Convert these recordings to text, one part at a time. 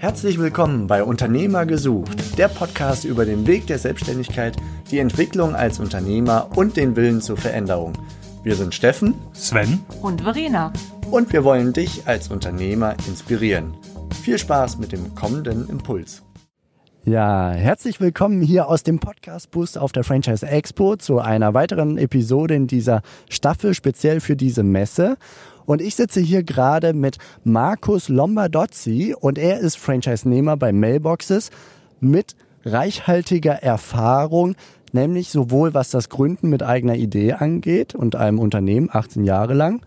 Herzlich willkommen bei Unternehmer gesucht, der Podcast über den Weg der Selbstständigkeit, die Entwicklung als Unternehmer und den Willen zur Veränderung. Wir sind Steffen, Sven und Verena. Und wir wollen dich als Unternehmer inspirieren. Viel Spaß mit dem kommenden Impuls. Ja, herzlich willkommen hier aus dem Podcast-Bus auf der Franchise Expo zu einer weiteren Episode in dieser Staffel speziell für diese Messe. Und ich sitze hier gerade mit Markus Lombardozzi und er ist Franchise-Nehmer bei Mailboxes mit reichhaltiger Erfahrung, nämlich sowohl was das Gründen mit eigener Idee angeht und einem Unternehmen 18 Jahre lang,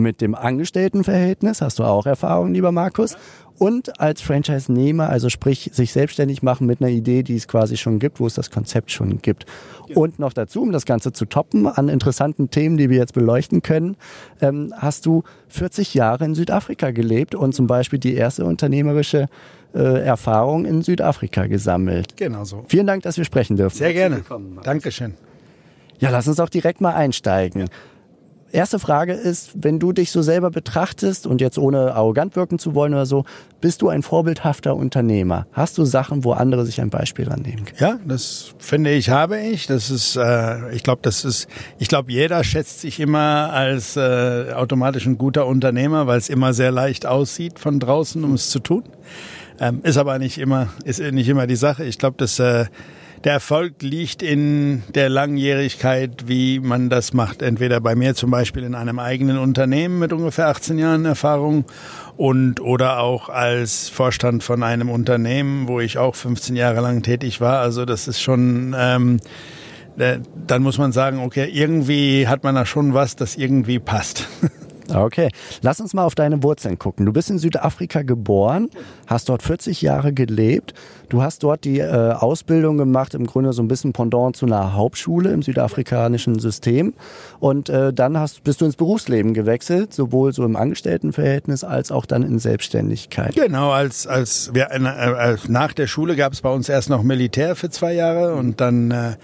mit dem Angestelltenverhältnis, hast du auch Erfahrung, lieber Markus, und als Franchise-Nehmer, also sprich sich selbstständig machen mit einer Idee, die es quasi schon gibt, wo es das Konzept schon gibt. Ja. Und noch dazu, um das Ganze zu toppen, an interessanten Themen, die wir jetzt beleuchten können, ähm, hast du 40 Jahre in Südafrika gelebt und zum Beispiel die erste unternehmerische äh, Erfahrung in Südafrika gesammelt. Genau so. Vielen Dank, dass wir sprechen dürfen. Sehr gerne. Dankeschön. Ja, lass uns auch direkt mal einsteigen. Erste Frage ist, wenn du dich so selber betrachtest und jetzt ohne arrogant wirken zu wollen oder so, bist du ein vorbildhafter Unternehmer? Hast du Sachen, wo andere sich ein Beispiel annehmen können? Ja, das finde ich, habe ich. Das ist, äh, ich glaube, das ist, ich glaube, jeder schätzt sich immer als äh, automatisch ein guter Unternehmer, weil es immer sehr leicht aussieht von draußen, um es zu tun. Ähm, ist aber nicht immer, ist nicht immer die Sache. Ich glaube, dass äh, der Erfolg liegt in der Langjährigkeit, wie man das macht. Entweder bei mir zum Beispiel in einem eigenen Unternehmen mit ungefähr 18 Jahren Erfahrung und oder auch als Vorstand von einem Unternehmen, wo ich auch 15 Jahre lang tätig war. Also das ist schon, ähm, äh, dann muss man sagen, okay, irgendwie hat man da schon was, das irgendwie passt. Okay, lass uns mal auf deine Wurzeln gucken. Du bist in Südafrika geboren, hast dort 40 Jahre gelebt. Du hast dort die äh, Ausbildung gemacht, im Grunde so ein bisschen Pendant zu einer Hauptschule im südafrikanischen System. Und äh, dann hast, bist du ins Berufsleben gewechselt, sowohl so im Angestelltenverhältnis als auch dann in Selbstständigkeit. Genau, als, als wir, äh, nach der Schule gab es bei uns erst noch Militär für zwei Jahre und dann äh,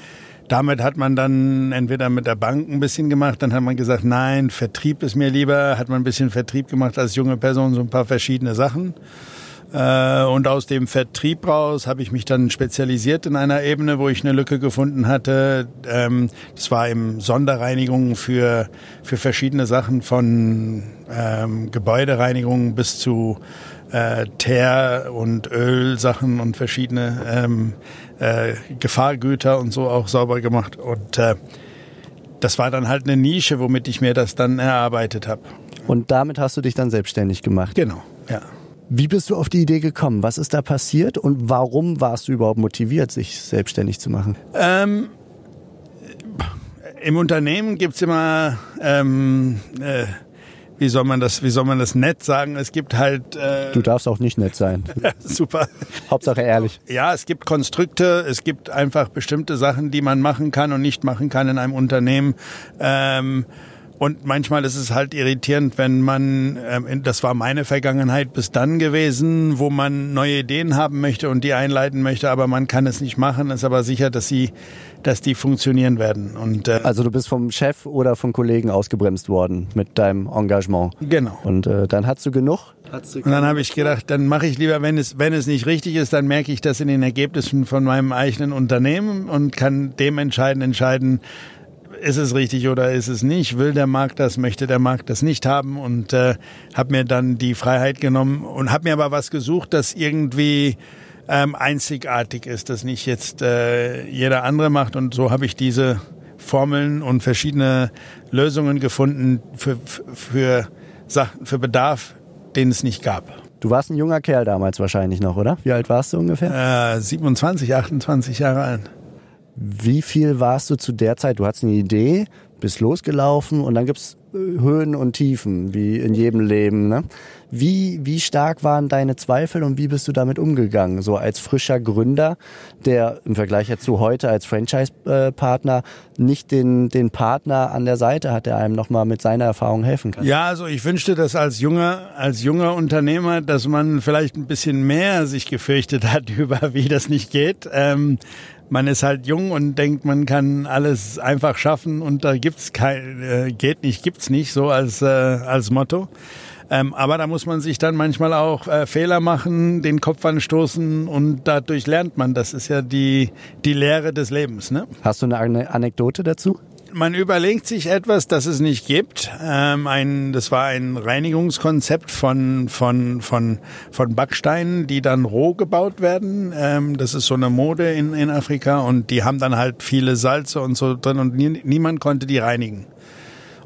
damit hat man dann entweder mit der Bank ein bisschen gemacht, dann hat man gesagt, nein, Vertrieb ist mir lieber, hat man ein bisschen Vertrieb gemacht als junge Person, so ein paar verschiedene Sachen. Äh, und aus dem Vertrieb raus habe ich mich dann spezialisiert in einer Ebene, wo ich eine Lücke gefunden hatte. Ähm, das war eben Sonderreinigung für, für verschiedene Sachen von ähm, Gebäudereinigung bis zu äh, Teer- und Ölsachen und verschiedene ähm, äh, Gefahrgüter und so auch sauber gemacht. Und äh, das war dann halt eine Nische, womit ich mir das dann erarbeitet habe. Und damit hast du dich dann selbstständig gemacht? Genau, ja. Wie bist du auf die Idee gekommen? Was ist da passiert und warum warst du überhaupt motiviert, sich selbstständig zu machen? Ähm, Im Unternehmen gibt's immer ähm, äh, wie soll man das, wie soll man das nett sagen? Es gibt halt. Äh, du darfst auch nicht nett sein. Super. Hauptsache ehrlich. Ja, es gibt Konstrukte, es gibt einfach bestimmte Sachen, die man machen kann und nicht machen kann in einem Unternehmen. Ähm, und manchmal ist es halt irritierend, wenn man, ähm, das war meine Vergangenheit bis dann gewesen, wo man neue Ideen haben möchte und die einleiten möchte, aber man kann es nicht machen, ist aber sicher, dass sie, dass die funktionieren werden. Und, äh, also du bist vom Chef oder von Kollegen ausgebremst worden mit deinem Engagement. Genau. Und äh, dann hast du genug? und dann habe ich gedacht, dann mache ich lieber, wenn es, wenn es nicht richtig ist, dann merke ich das in den Ergebnissen von meinem eigenen Unternehmen und kann dementsprechend entscheiden, ist es richtig oder ist es nicht? Will der Markt das? Möchte der Markt das nicht haben? Und äh, habe mir dann die Freiheit genommen und habe mir aber was gesucht, das irgendwie ähm, einzigartig ist, das nicht jetzt äh, jeder andere macht. Und so habe ich diese Formeln und verschiedene Lösungen gefunden für, für Sachen, für Bedarf, den es nicht gab. Du warst ein junger Kerl damals wahrscheinlich noch, oder? Wie alt warst du ungefähr? Äh, 27, 28 Jahre alt. Wie viel warst du zu der Zeit? Du hattest eine Idee, bist losgelaufen und dann gibt's äh, Höhen und Tiefen, wie in jedem Leben. Ne? Wie, wie stark waren deine Zweifel und wie bist du damit umgegangen? So als frischer Gründer, der im Vergleich zu heute als Franchise-Partner nicht den, den Partner an der Seite hat, der einem nochmal mit seiner Erfahrung helfen kann. Ja, also ich wünschte das als junger, als junger Unternehmer, dass man vielleicht ein bisschen mehr sich gefürchtet hat über, wie das nicht geht. Ähm, man ist halt jung und denkt, man kann alles einfach schaffen und da gibt's kein, äh, geht nicht, gibt's nicht, so als, äh, als Motto. Ähm, aber da muss man sich dann manchmal auch äh, Fehler machen, den Kopf anstoßen und dadurch lernt man. Das ist ja die, die Lehre des Lebens. Ne? Hast du eine Anekdote dazu? Man überlegt sich etwas, das es nicht gibt. Ähm, ein, das war ein Reinigungskonzept von, von, von, von Backsteinen, die dann roh gebaut werden. Ähm, das ist so eine Mode in, in Afrika und die haben dann halt viele Salze und so drin und nie, niemand konnte die reinigen.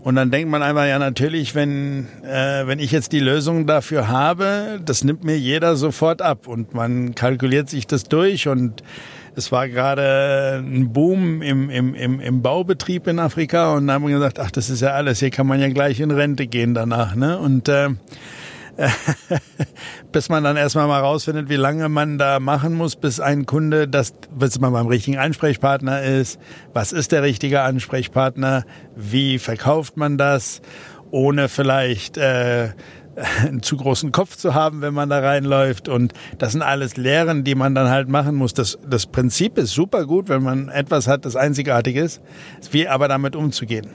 Und dann denkt man einfach, ja natürlich, wenn, äh, wenn ich jetzt die Lösung dafür habe, das nimmt mir jeder sofort ab und man kalkuliert sich das durch und es war gerade ein Boom im, im, im, im Baubetrieb in Afrika und da haben wir gesagt, ach, das ist ja alles, hier kann man ja gleich in Rente gehen danach. Ne? Und äh, bis man dann erstmal mal rausfindet, wie lange man da machen muss, bis ein Kunde, das, bis man beim richtigen Ansprechpartner ist. Was ist der richtige Ansprechpartner? Wie verkauft man das? Ohne vielleicht äh, einen zu großen Kopf zu haben, wenn man da reinläuft. Und das sind alles Lehren, die man dann halt machen muss. Das, das Prinzip ist super gut, wenn man etwas hat, das einzigartig ist. Wie aber damit umzugehen.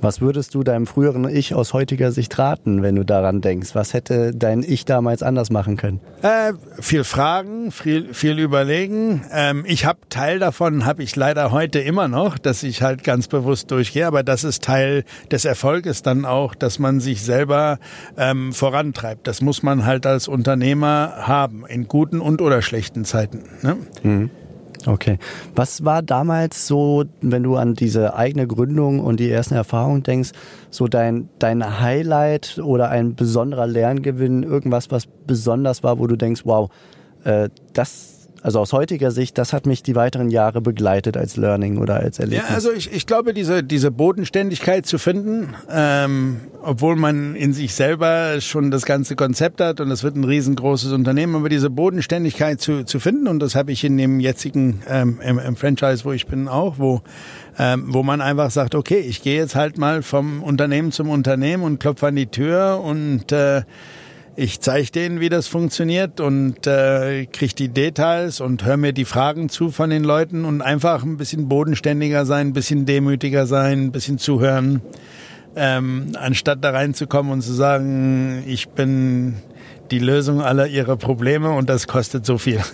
Was würdest du deinem früheren Ich aus heutiger Sicht raten, wenn du daran denkst? Was hätte dein Ich damals anders machen können? Äh, viel Fragen, viel, viel überlegen. Ähm, ich habe Teil davon, habe ich leider heute immer noch, dass ich halt ganz bewusst durchgehe. Aber das ist Teil des Erfolges dann auch, dass man sich selber ähm, vorantreibt. Das muss man halt als Unternehmer haben, in guten und oder schlechten Zeiten. Ne? Mhm. Okay. Was war damals so, wenn du an diese eigene Gründung und die ersten Erfahrungen denkst, so dein, dein Highlight oder ein besonderer Lerngewinn, irgendwas, was besonders war, wo du denkst, wow, äh, das also aus heutiger Sicht, das hat mich die weiteren Jahre begleitet als Learning oder als Erlebnis. Ja, also ich, ich glaube, diese, diese Bodenständigkeit zu finden, ähm, obwohl man in sich selber schon das ganze Konzept hat und es wird ein riesengroßes Unternehmen, aber diese Bodenständigkeit zu, zu finden und das habe ich in dem jetzigen ähm, im, im Franchise, wo ich bin, auch, wo ähm, wo man einfach sagt, okay, ich gehe jetzt halt mal vom Unternehmen zum Unternehmen und klopfe an die Tür und äh, ich zeige denen, wie das funktioniert und äh, kriege die Details und höre mir die Fragen zu von den Leuten und einfach ein bisschen bodenständiger sein, ein bisschen demütiger sein, ein bisschen zuhören, ähm, anstatt da reinzukommen und zu sagen, ich bin die Lösung aller ihrer Probleme und das kostet so viel.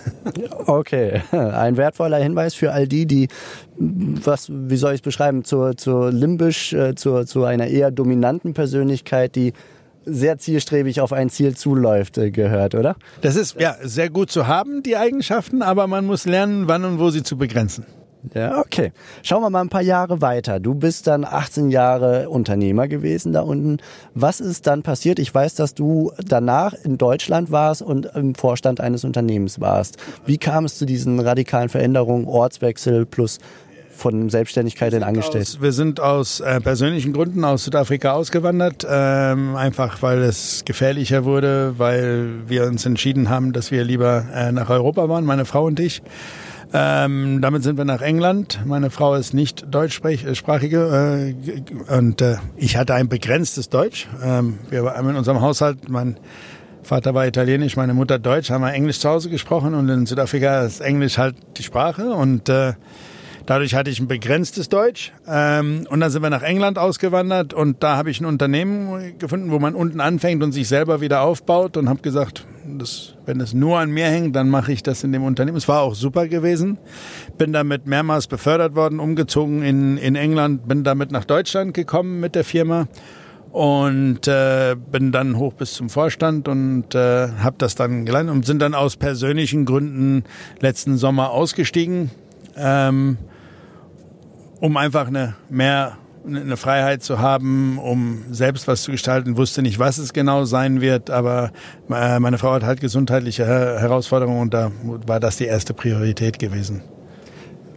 Okay, ein wertvoller Hinweis für all die, die, was, wie soll ich es beschreiben, zur, zur limbisch, äh, zur, zu einer eher dominanten Persönlichkeit, die sehr zielstrebig auf ein Ziel zuläuft, äh, gehört, oder? Das ist ja sehr gut zu haben, die Eigenschaften, aber man muss lernen, wann und wo sie zu begrenzen. Ja, okay. Schauen wir mal ein paar Jahre weiter. Du bist dann 18 Jahre Unternehmer gewesen da unten. Was ist dann passiert? Ich weiß, dass du danach in Deutschland warst und im Vorstand eines Unternehmens warst. Wie kam es zu diesen radikalen Veränderungen, Ortswechsel plus von Selbstständigkeit in Angestellten? wir sind aus äh, persönlichen Gründen aus Südafrika ausgewandert, ähm, einfach weil es gefährlicher wurde, weil wir uns entschieden haben, dass wir lieber äh, nach Europa waren, meine Frau und ich. Ähm, damit sind wir nach England. Meine Frau ist nicht deutschsprachige äh, und äh, ich hatte ein begrenztes Deutsch. Ähm, wir haben in unserem Haushalt, mein Vater war italienisch, meine Mutter deutsch, haben wir Englisch zu Hause gesprochen und in Südafrika ist Englisch halt die Sprache und äh, Dadurch hatte ich ein begrenztes Deutsch. Ähm, und dann sind wir nach England ausgewandert und da habe ich ein Unternehmen gefunden, wo man unten anfängt und sich selber wieder aufbaut und habe gesagt, das, wenn es nur an mir hängt, dann mache ich das in dem Unternehmen. Es war auch super gewesen. Bin damit mehrmals befördert worden, umgezogen in, in England, bin damit nach Deutschland gekommen mit der Firma und äh, bin dann hoch bis zum Vorstand und äh, habe das dann gelernt und sind dann aus persönlichen Gründen letzten Sommer ausgestiegen. Ähm, um einfach eine mehr eine Freiheit zu haben, um selbst was zu gestalten. Wusste nicht, was es genau sein wird, aber äh, meine Frau hat halt gesundheitliche Herausforderungen und da war das die erste Priorität gewesen.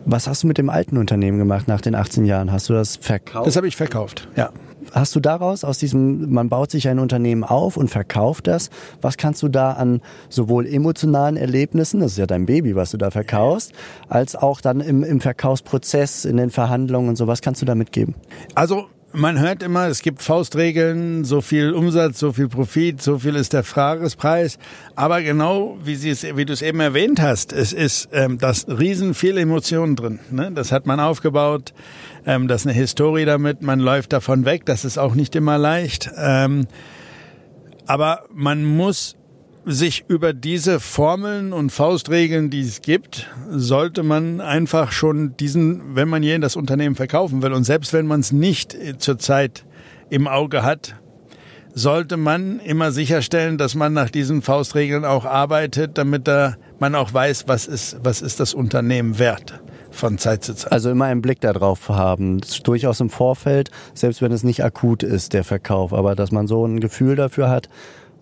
Was hast du mit dem alten Unternehmen gemacht nach den 18 Jahren? Hast du das verkauft? Das habe ich verkauft, ja hast du daraus, aus diesem, man baut sich ein Unternehmen auf und verkauft das, was kannst du da an sowohl emotionalen Erlebnissen, das ist ja dein Baby, was du da verkaufst, als auch dann im, im Verkaufsprozess, in den Verhandlungen und so, was kannst du da mitgeben? Also man hört immer, es gibt Faustregeln, so viel Umsatz, so viel Profit, so viel ist der Fragespreis. Aber genau wie, Sie es, wie du es eben erwähnt hast, es ist ähm, das riesen viel Emotionen drin. Ne? Das hat man aufgebaut. Ähm, das ist eine Historie damit. Man läuft davon weg. Das ist auch nicht immer leicht. Ähm, Aber man muss sich über diese Formeln und Faustregeln, die es gibt, sollte man einfach schon diesen, wenn man je das Unternehmen verkaufen will und selbst wenn man es nicht zurzeit im Auge hat, sollte man immer sicherstellen, dass man nach diesen Faustregeln auch arbeitet, damit da man auch weiß, was ist, was ist das Unternehmen wert von Zeit zu Zeit. Also immer einen Blick darauf haben, durchaus im Vorfeld, selbst wenn es nicht akut ist, der Verkauf, aber dass man so ein Gefühl dafür hat,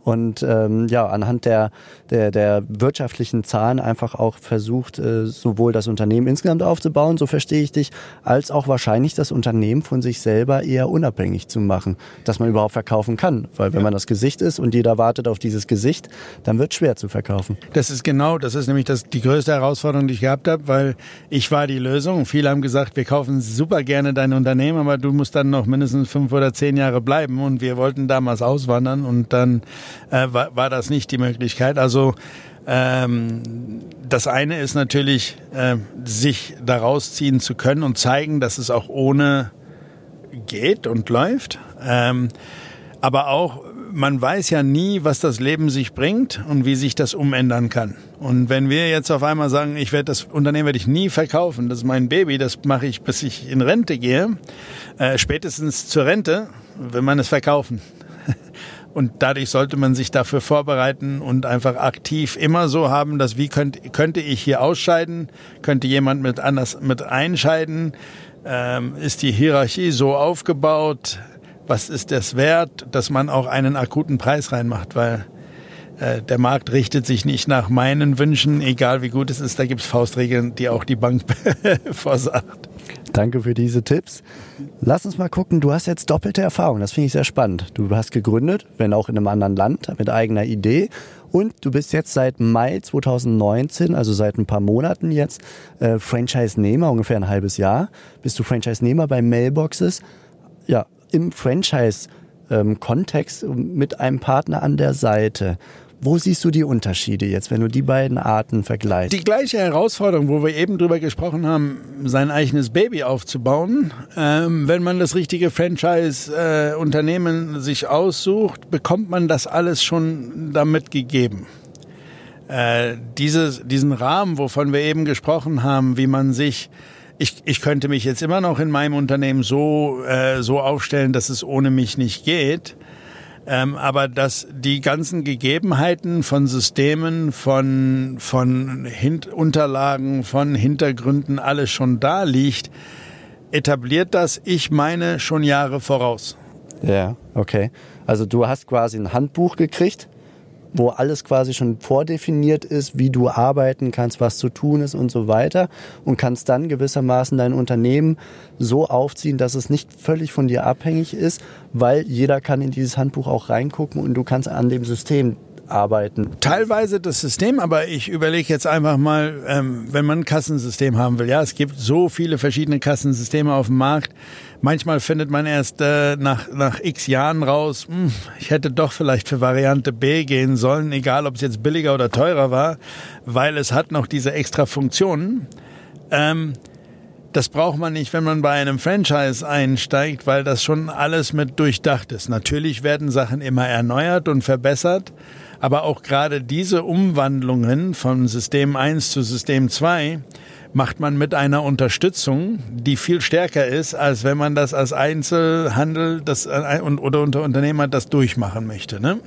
und ähm, ja, anhand der, der, der wirtschaftlichen Zahlen einfach auch versucht, äh, sowohl das Unternehmen insgesamt aufzubauen, so verstehe ich dich, als auch wahrscheinlich das Unternehmen von sich selber eher unabhängig zu machen, dass man überhaupt verkaufen kann. Weil wenn ja. man das Gesicht ist und jeder wartet auf dieses Gesicht, dann wird es schwer zu verkaufen. Das ist genau, das ist nämlich das, die größte Herausforderung, die ich gehabt habe, weil ich war die Lösung. Viele haben gesagt, wir kaufen super gerne dein Unternehmen, aber du musst dann noch mindestens fünf oder zehn Jahre bleiben. Und wir wollten damals auswandern und dann äh, war, war das nicht die Möglichkeit. Also ähm, das eine ist natürlich, äh, sich daraus ziehen zu können und zeigen, dass es auch ohne geht und läuft. Ähm, aber auch, man weiß ja nie, was das Leben sich bringt und wie sich das umändern kann. Und wenn wir jetzt auf einmal sagen, ich werde das Unternehmen werde ich nie verkaufen, das ist mein Baby, das mache ich, bis ich in Rente gehe, äh, spätestens zur Rente, will man es verkaufen. Und dadurch sollte man sich dafür vorbereiten und einfach aktiv immer so haben, dass wie könnt, könnte ich hier ausscheiden, könnte jemand mit anders mit einscheiden, ähm, ist die Hierarchie so aufgebaut, was ist das wert, dass man auch einen akuten Preis reinmacht, weil äh, der Markt richtet sich nicht nach meinen Wünschen, egal wie gut es ist, da gibt es Faustregeln, die auch die Bank vorsagt. Danke für diese Tipps. Lass uns mal gucken, du hast jetzt doppelte Erfahrung, das finde ich sehr spannend. Du hast gegründet, wenn auch in einem anderen Land, mit eigener Idee. Und du bist jetzt seit Mai 2019, also seit ein paar Monaten jetzt, äh, Franchise-Nehmer, ungefähr ein halbes Jahr, bist du Franchise-Nehmer bei Mailboxes. Ja, im Franchise-Kontext ähm, mit einem Partner an der Seite. Wo siehst du die Unterschiede jetzt, wenn du die beiden Arten vergleichst? Die gleiche Herausforderung, wo wir eben drüber gesprochen haben, sein eigenes Baby aufzubauen. Ähm, wenn man das richtige Franchise-Unternehmen äh, sich aussucht, bekommt man das alles schon damit gegeben. Äh, dieses, diesen Rahmen, wovon wir eben gesprochen haben, wie man sich ich, ich könnte mich jetzt immer noch in meinem Unternehmen so, äh, so aufstellen, dass es ohne mich nicht geht. Ähm, aber dass die ganzen Gegebenheiten von Systemen, von, von Hint Unterlagen, von Hintergründen alles schon da liegt, etabliert das, ich meine, schon Jahre voraus. Ja, okay. Also du hast quasi ein Handbuch gekriegt wo alles quasi schon vordefiniert ist, wie du arbeiten kannst, was zu tun ist und so weiter und kannst dann gewissermaßen dein Unternehmen so aufziehen, dass es nicht völlig von dir abhängig ist, weil jeder kann in dieses Handbuch auch reingucken und du kannst an dem System arbeiten. Teilweise das System, aber ich überlege jetzt einfach mal, ähm, wenn man ein Kassensystem haben will. Ja, es gibt so viele verschiedene Kassensysteme auf dem Markt. Manchmal findet man erst äh, nach, nach x Jahren raus, mh, hm, ich hätte doch vielleicht für Variante B gehen sollen, egal ob es jetzt billiger oder teurer war, weil es hat noch diese extra Funktionen. Ähm, das braucht man nicht, wenn man bei einem Franchise einsteigt, weil das schon alles mit durchdacht ist. Natürlich werden Sachen immer erneuert und verbessert, aber auch gerade diese Umwandlungen von System 1 zu System 2 macht man mit einer Unterstützung, die viel stärker ist, als wenn man das als Einzelhandel das, äh, oder unter Unternehmer das durchmachen möchte. Ne?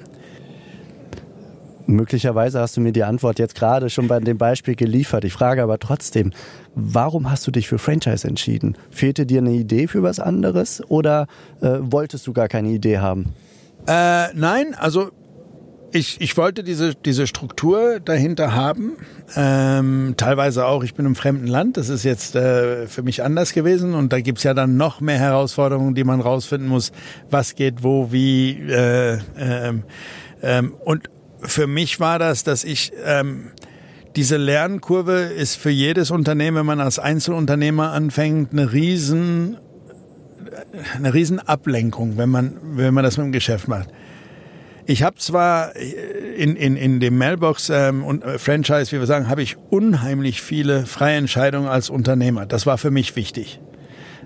Möglicherweise hast du mir die Antwort jetzt gerade schon bei dem Beispiel geliefert. Ich frage aber trotzdem, warum hast du dich für Franchise entschieden? Fehlte dir eine Idee für was anderes oder äh, wolltest du gar keine Idee haben? Äh, nein, also ich, ich wollte diese, diese Struktur dahinter haben. Ähm, teilweise auch, ich bin im fremden Land. Das ist jetzt äh, für mich anders gewesen. Und da gibt's ja dann noch mehr Herausforderungen, die man rausfinden muss. Was geht wo, wie. Äh, ähm, ähm, und für mich war das, dass ich... Ähm, diese Lernkurve ist für jedes Unternehmen, wenn man als Einzelunternehmer anfängt, eine riesen eine riesen Ablenkung, wenn man wenn man das mit dem Geschäft macht. Ich habe zwar in, in, in dem Mailbox ähm, und äh, Franchise, wie wir sagen, habe ich unheimlich viele freie Entscheidungen als Unternehmer. Das war für mich wichtig.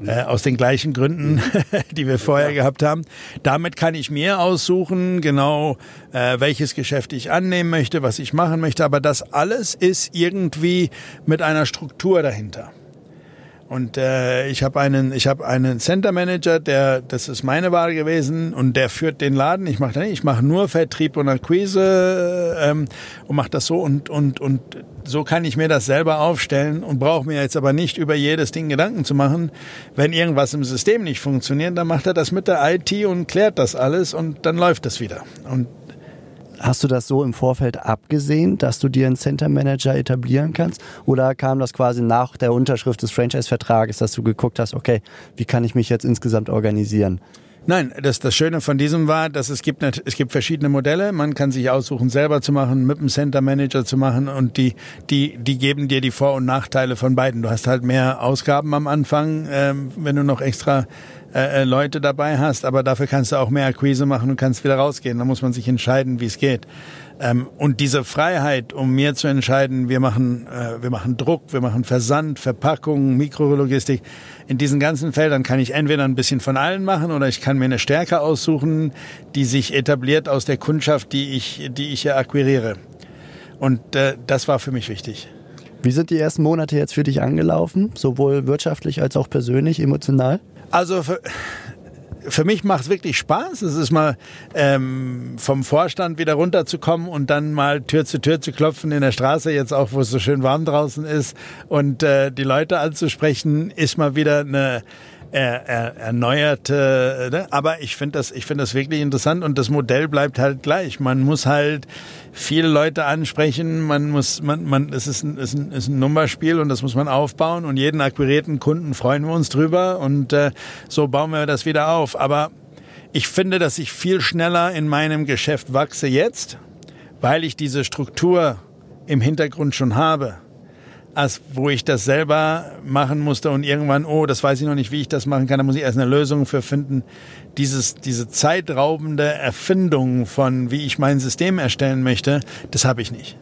äh, aus den gleichen Gründen, die wir vorher gehabt haben. Damit kann ich mir aussuchen, genau äh, welches Geschäft ich annehmen möchte, was ich machen möchte. Aber das alles ist irgendwie mit einer Struktur dahinter. Und äh, ich habe einen, ich habe einen Center Manager, der, das ist meine Wahl gewesen, und der führt den Laden. Ich mache ich mache nur Vertrieb und Akquise ähm, und mache das so und und und so kann ich mir das selber aufstellen und brauche mir jetzt aber nicht über jedes Ding Gedanken zu machen. Wenn irgendwas im System nicht funktioniert, dann macht er das mit der IT und klärt das alles und dann läuft das wieder. Und Hast du das so im Vorfeld abgesehen, dass du dir einen Center Manager etablieren kannst? Oder kam das quasi nach der Unterschrift des Franchise-Vertrages, dass du geguckt hast, okay, wie kann ich mich jetzt insgesamt organisieren? Nein, das, das Schöne von diesem war, dass es gibt, es gibt verschiedene Modelle. Man kann sich aussuchen, selber zu machen, mit einem Center Manager zu machen und die, die, die geben dir die Vor- und Nachteile von beiden. Du hast halt mehr Ausgaben am Anfang, ähm, wenn du noch extra äh, äh, Leute dabei hast, aber dafür kannst du auch mehr Akquise machen und kannst wieder rausgehen. Da muss man sich entscheiden, wie es geht. Ähm, und diese Freiheit, um mir zu entscheiden, wir machen, äh, wir machen Druck, wir machen Versand, Verpackung, Mikrologistik. In diesen ganzen Feldern kann ich entweder ein bisschen von allen machen oder ich kann mir eine Stärke aussuchen, die sich etabliert aus der Kundschaft, die ich, die ich ja akquiriere. Und äh, das war für mich wichtig. Wie sind die ersten Monate jetzt für dich angelaufen, sowohl wirtschaftlich als auch persönlich, emotional? Also für, für mich macht es wirklich Spaß. Es ist mal ähm, vom Vorstand wieder runterzukommen und dann mal Tür zu Tür zu klopfen in der Straße, jetzt auch, wo es so schön warm draußen ist, und äh, die Leute anzusprechen, ist mal wieder eine er, er, erneuerte, ne? aber ich finde das, ich finde das wirklich interessant und das Modell bleibt halt gleich. Man muss halt viele Leute ansprechen, man muss, man, man, es ist ein, ist ein, ist ein Nummerspiel und das muss man aufbauen und jeden akquirierten Kunden freuen wir uns drüber und äh, so bauen wir das wieder auf. Aber ich finde, dass ich viel schneller in meinem Geschäft wachse jetzt, weil ich diese Struktur im Hintergrund schon habe als wo ich das selber machen musste und irgendwann, oh, das weiß ich noch nicht, wie ich das machen kann, da muss ich erst eine Lösung für finden. Dieses, diese zeitraubende Erfindung von, wie ich mein System erstellen möchte, das habe ich nicht.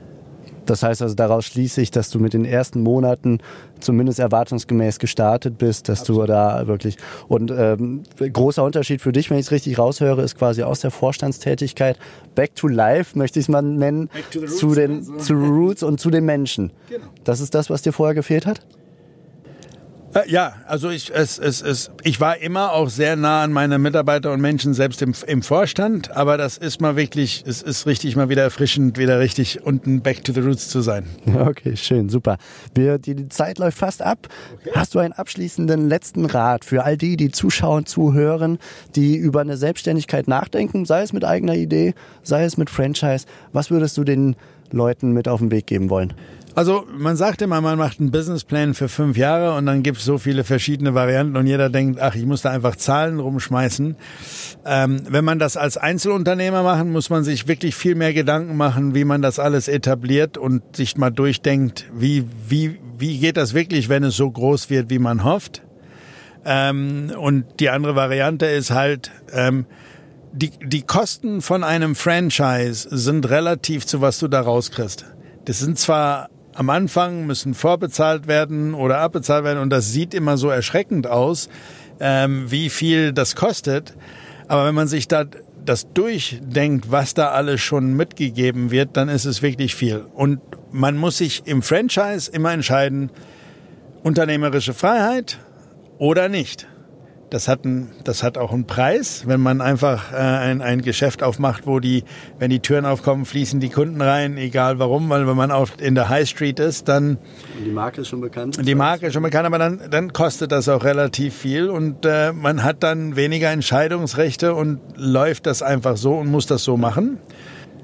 Das heißt also, daraus schließe ich, dass du mit den ersten Monaten zumindest erwartungsgemäß gestartet bist, dass Absolut. du da wirklich und ähm, großer Unterschied für dich, wenn ich es richtig raushöre, ist quasi aus der Vorstandstätigkeit back to life, möchte ich es mal nennen, zu den also. zu Roots und zu den Menschen. Genau. Das ist das, was dir vorher gefehlt hat? Äh, ja, also ich, es, es, es, ich war immer auch sehr nah an meine Mitarbeiter und Menschen, selbst im, im Vorstand. Aber das ist mal wirklich, es ist richtig mal wieder erfrischend, wieder richtig unten back to the roots zu sein. Okay, schön, super. Wir, die, die Zeit läuft fast ab. Okay. Hast du einen abschließenden letzten Rat für all die, die zuschauen, zuhören, die über eine Selbstständigkeit nachdenken, sei es mit eigener Idee, sei es mit Franchise? Was würdest du den Leuten mit auf den Weg geben wollen? Also man sagt immer, man macht einen Businessplan für fünf Jahre und dann gibt es so viele verschiedene Varianten und jeder denkt, ach, ich muss da einfach Zahlen rumschmeißen. Ähm, wenn man das als Einzelunternehmer machen, muss man sich wirklich viel mehr Gedanken machen, wie man das alles etabliert und sich mal durchdenkt, wie, wie, wie geht das wirklich, wenn es so groß wird, wie man hofft. Ähm, und die andere Variante ist halt, ähm, die, die Kosten von einem Franchise sind relativ zu was du da rauskriegst. Das sind zwar am Anfang müssen vorbezahlt werden oder abbezahlt werden und das sieht immer so erschreckend aus, ähm, wie viel das kostet. Aber wenn man sich da das durchdenkt, was da alles schon mitgegeben wird, dann ist es wirklich viel. Und man muss sich im Franchise immer entscheiden, unternehmerische Freiheit oder nicht das hat, ein, das hat auch einen Preis, wenn man einfach äh, ein, ein Geschäft aufmacht, wo die, wenn die Türen aufkommen, fließen die Kunden rein, egal warum, weil wenn man auf, in der High Street ist, dann... Die Marke ist schon bekannt. Die Marke ist schon bekannt, aber dann, dann kostet das auch relativ viel und äh, man hat dann weniger Entscheidungsrechte und läuft das einfach so und muss das so machen.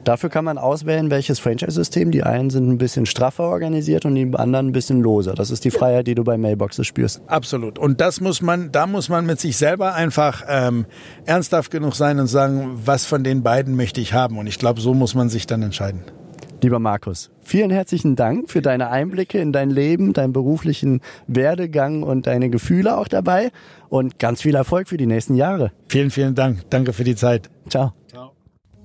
Dafür kann man auswählen, welches Franchise-System. Die einen sind ein bisschen straffer organisiert und die anderen ein bisschen loser. Das ist die Freiheit, die du bei Mailboxes spürst. Absolut. Und das muss man, da muss man mit sich selber einfach ähm, ernsthaft genug sein und sagen, was von den beiden möchte ich haben. Und ich glaube, so muss man sich dann entscheiden. Lieber Markus, vielen herzlichen Dank für deine Einblicke in dein Leben, deinen beruflichen Werdegang und deine Gefühle auch dabei und ganz viel Erfolg für die nächsten Jahre. Vielen, vielen Dank. Danke für die Zeit. Ciao.